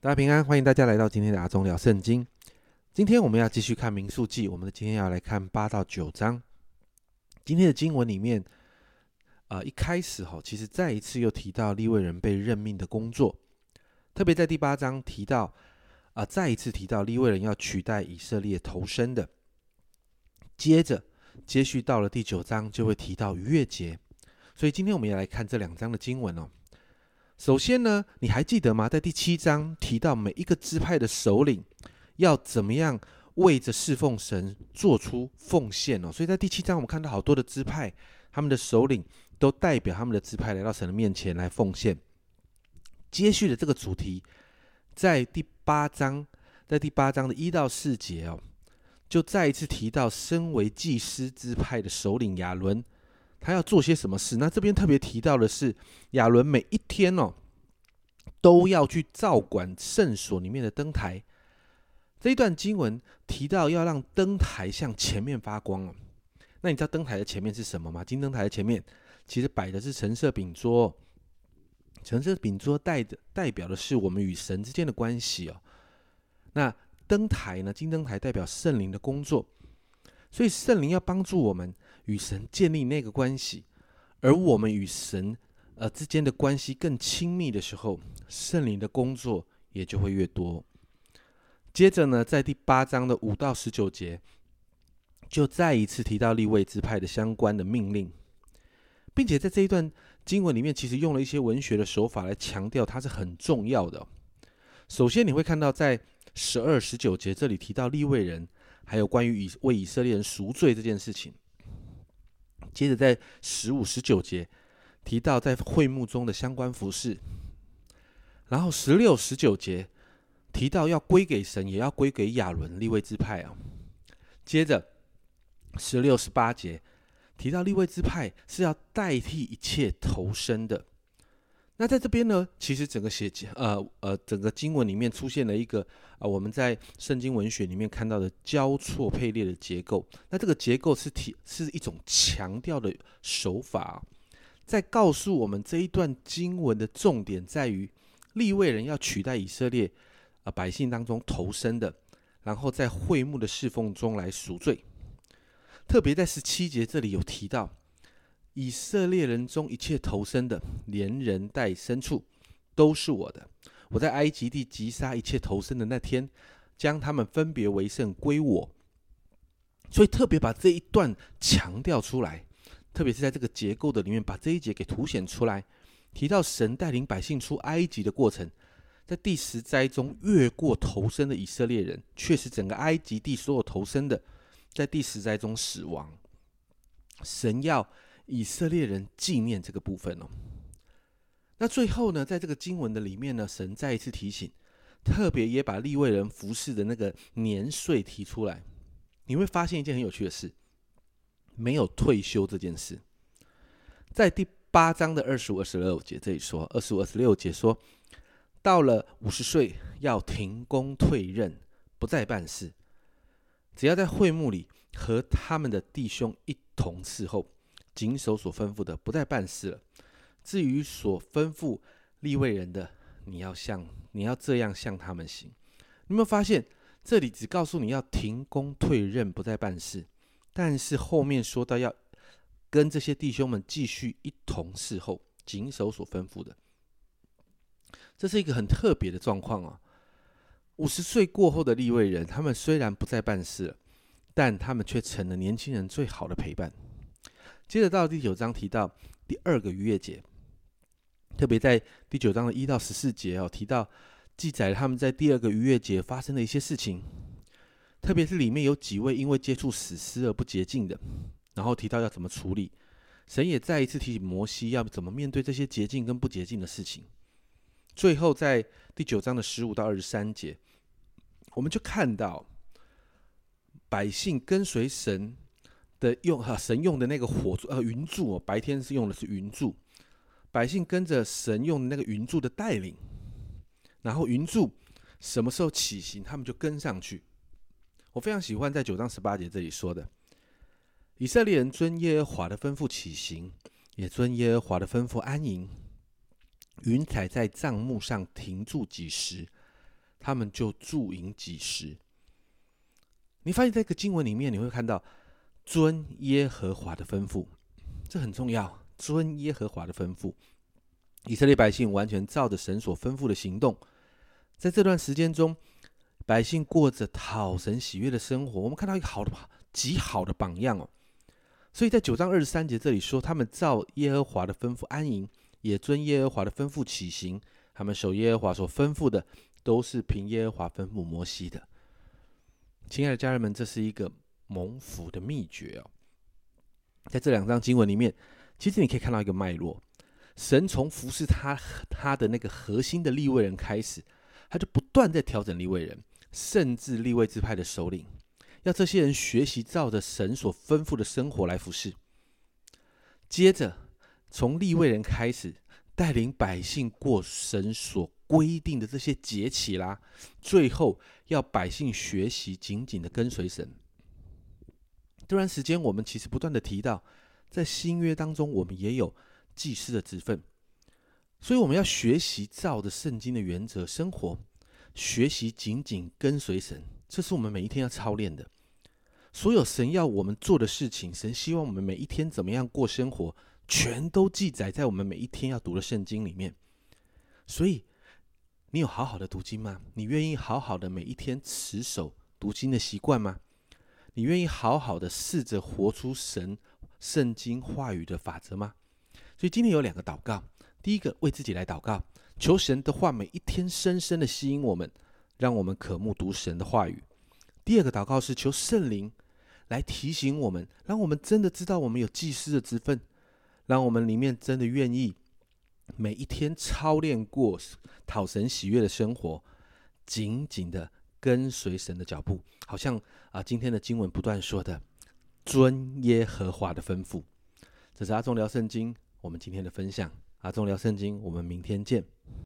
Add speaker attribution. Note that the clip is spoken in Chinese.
Speaker 1: 大家平安，欢迎大家来到今天的阿忠聊圣经。今天我们要继续看民数记，我们今天要来看八到九章。今天的经文里面，啊，一开始哈，其实再一次又提到利未人被任命的工作，特别在第八章提到，啊，再一次提到利未人要取代以色列投身的。接着接续到了第九章，就会提到逾越节。所以今天我们要来看这两章的经文哦。首先呢，你还记得吗？在第七章提到每一个支派的首领要怎么样为着侍奉神做出奉献哦。所以在第七章，我们看到好多的支派，他们的首领都代表他们的支派来到神的面前来奉献。接续的这个主题，在第八章，在第八章的一到四节哦，就再一次提到身为祭司支派的首领亚伦。他要做些什么事？那这边特别提到的是，亚伦每一天哦，都要去照管圣所里面的灯台。这一段经文提到要让灯台向前面发光哦。那你知道灯台的前面是什么吗？金灯台的前面其实摆的是橙色饼桌，橙色饼桌代的代表的是我们与神之间的关系哦。那灯台呢？金灯台代表圣灵的工作，所以圣灵要帮助我们。与神建立那个关系，而我们与神呃之间的关系更亲密的时候，圣灵的工作也就会越多。接着呢，在第八章的五到十九节，就再一次提到立位之派的相关的命令，并且在这一段经文里面，其实用了一些文学的手法来强调它是很重要的。首先，你会看到在十二、十九节这里提到立位人，还有关于以为以色列人赎罪这件事情。接着在十五、十九节提到在会幕中的相关服饰，然后十六、十九节提到要归给神，也要归给亚伦立位之派啊。接着十六、十八节提到立位之派是要代替一切投生的。那在这边呢，其实整个写呃呃整个经文里面出现了一个啊，我们在圣经文学里面看到的交错配列的结构。那这个结构是体是一种强调的手法，在告诉我们这一段经文的重点在于立位人要取代以色列啊百姓当中投生的，然后在会幕的侍奉中来赎罪。特别在十七节这里有提到。以色列人中一切投生的，连人带牲畜，都是我的。我在埃及地击杀一切投生的那天，将他们分别为圣归我。所以特别把这一段强调出来，特别是在这个结构的里面，把这一节给凸显出来，提到神带领百姓出埃及的过程，在第十灾中越过投生的以色列人，却是整个埃及地所有投生的，在第十灾中死亡。神要。以色列人纪念这个部分哦。那最后呢，在这个经文的里面呢，神再一次提醒，特别也把立位人服侍的那个年岁提出来。你会发现一件很有趣的事，没有退休这件事。在第八章的二十五、二十六节这里说，二十五、二十六节说，到了五十岁要停工退任，不再办事，只要在会幕里和他们的弟兄一同伺候。谨守所吩咐的，不再办事了。至于所吩咐立位人的，你要向你要这样向他们行。你有没有发现，这里只告诉你要停工退任，不再办事，但是后面说到要跟这些弟兄们继续一同侍候，谨守所吩咐的。这是一个很特别的状况啊！五十岁过后的立位人，他们虽然不再办事了，但他们却成了年轻人最好的陪伴。接着到第九章提到第二个逾越节，特别在第九章的一到十四节哦，提到记载他们在第二个逾越节发生的一些事情，特别是里面有几位因为接触死尸而不洁净的，然后提到要怎么处理。神也再一次提醒摩西要怎么面对这些洁净跟不洁净的事情。最后在第九章的十五到二十三节，我们就看到百姓跟随神。的用哈神用的那个火柱呃云柱哦，白天是用的是云柱，百姓跟着神用的那个云柱的带领，然后云柱什么时候起行，他们就跟上去。我非常喜欢在九章十八节这里说的，以色列人遵耶和华的吩咐起行，也遵耶和华的吩咐安营。云彩在帐幕上停住几时，他们就驻营几时。你发现这个经文里面，你会看到遵耶和华的吩咐，这很重要。遵耶和华的吩咐，以色列百姓完全照着神所吩咐的行动，在这段时间中，百姓过着讨神喜悦的生活。我们看到一个好的、极好的榜样哦。所以在九章二十三节这里说，他们照耶和华的吩咐安营，也遵耶和华的吩咐起行。他们守耶和华所吩咐的，都是凭耶和华吩咐摩西的。亲爱的家人们，这是一个蒙福的秘诀哦。在这两章经文里面，其实你可以看到一个脉络：神从服侍他他的那个核心的立位人开始，他就不断在调整立位人，甚至立位支派的首领。要这些人学习照着神所吩咐的生活来服侍。接着，从立位人开始，带领百姓过神所规定的这些节期啦。最后，要百姓学习紧紧的跟随神。这段时间，我们其实不断的提到，在新约当中，我们也有祭司的职分，所以我们要学习照着圣经的原则生活，学习紧紧跟随神。这是我们每一天要操练的。所有神要我们做的事情，神希望我们每一天怎么样过生活，全都记载在我们每一天要读的圣经里面。所以，你有好好的读经吗？你愿意好好的每一天持守读经的习惯吗？你愿意好好的试着活出神圣经话语的法则吗？所以今天有两个祷告：第一个，为自己来祷告，求神的话每一天深深的吸引我们。让我们渴慕读神的话语。第二个祷告是求圣灵来提醒我们，让我们真的知道我们有祭司的职分，让我们里面真的愿意每一天操练过讨神喜悦的生活，紧紧的跟随神的脚步。好像啊，今天的经文不断说的，尊耶和华的吩咐。这是阿忠聊圣经，我们今天的分享。阿忠聊圣经，我们明天见。